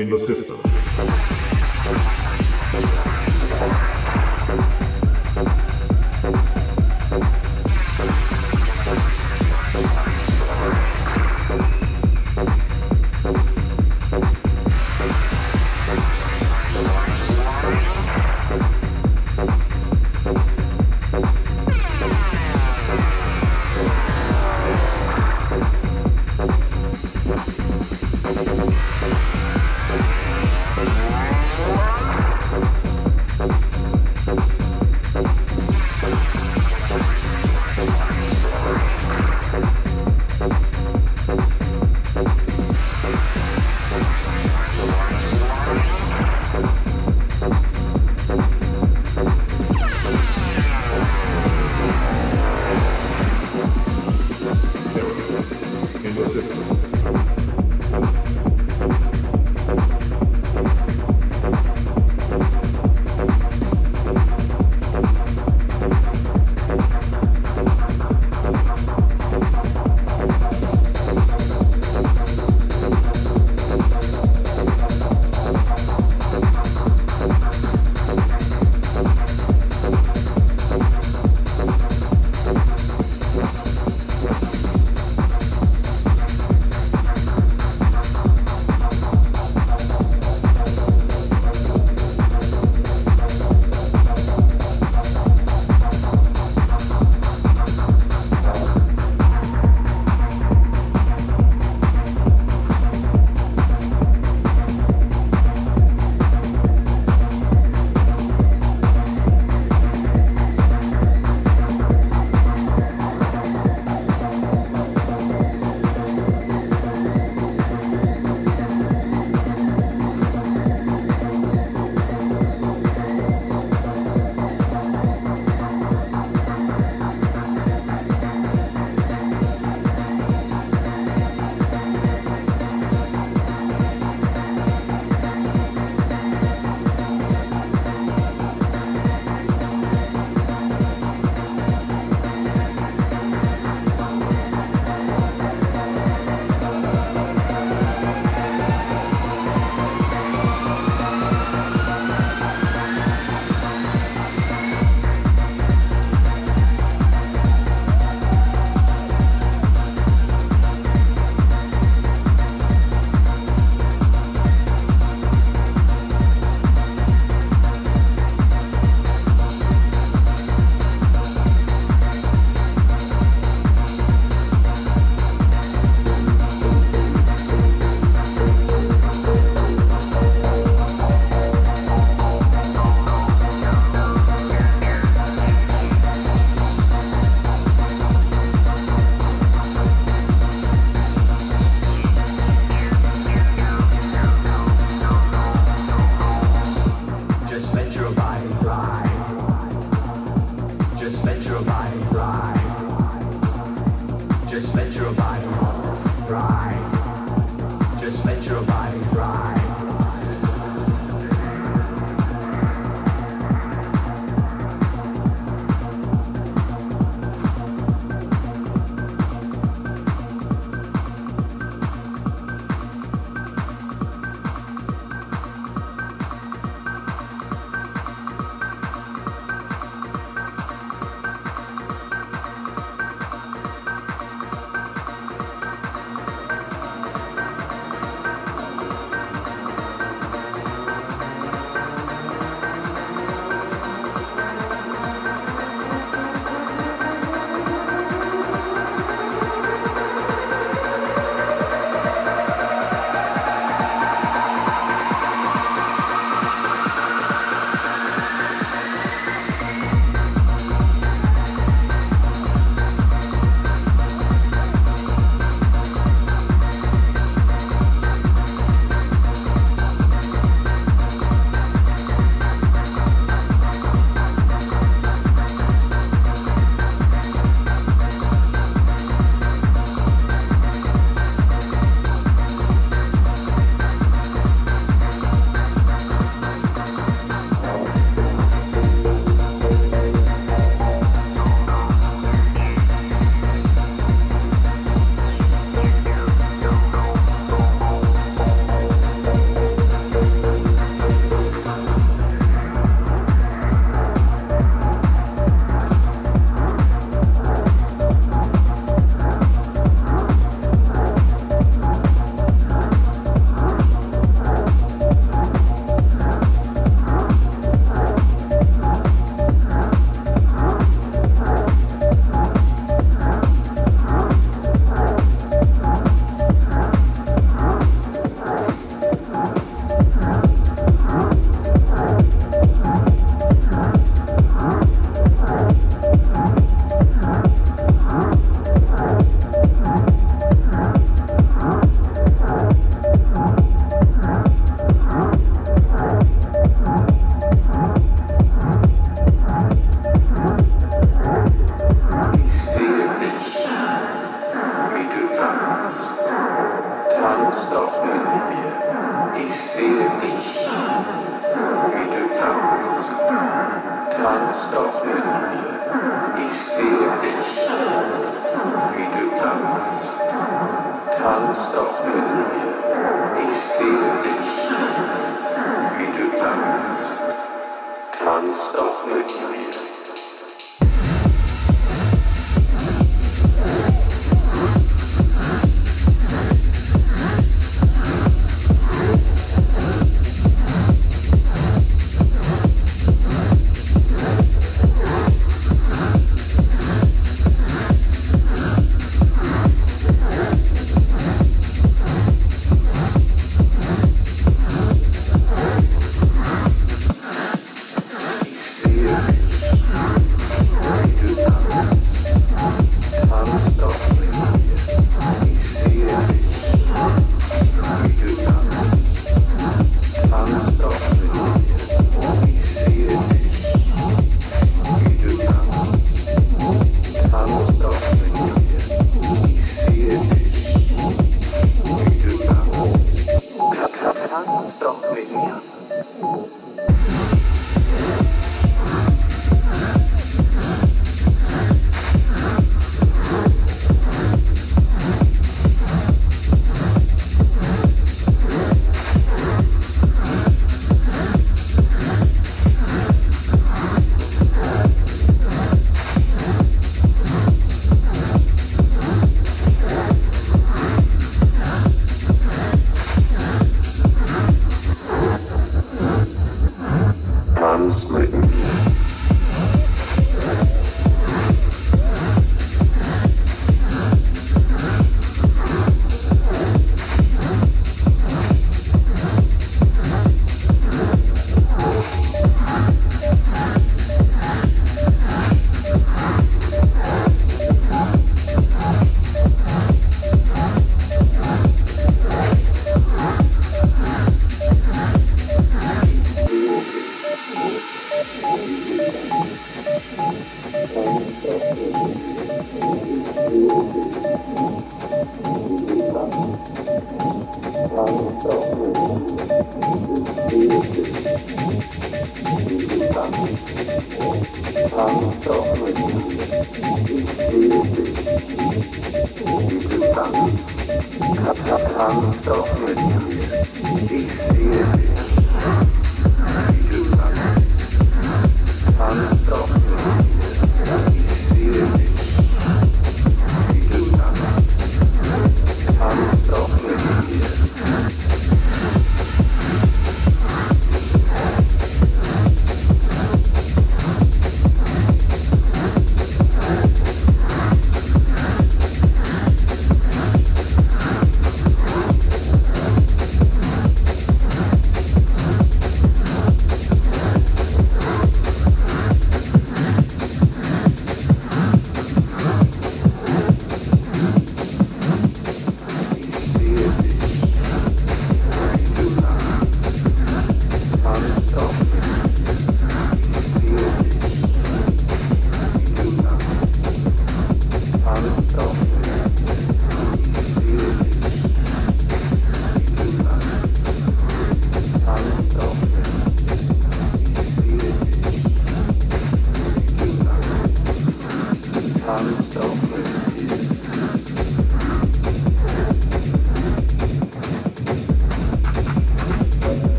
In the system.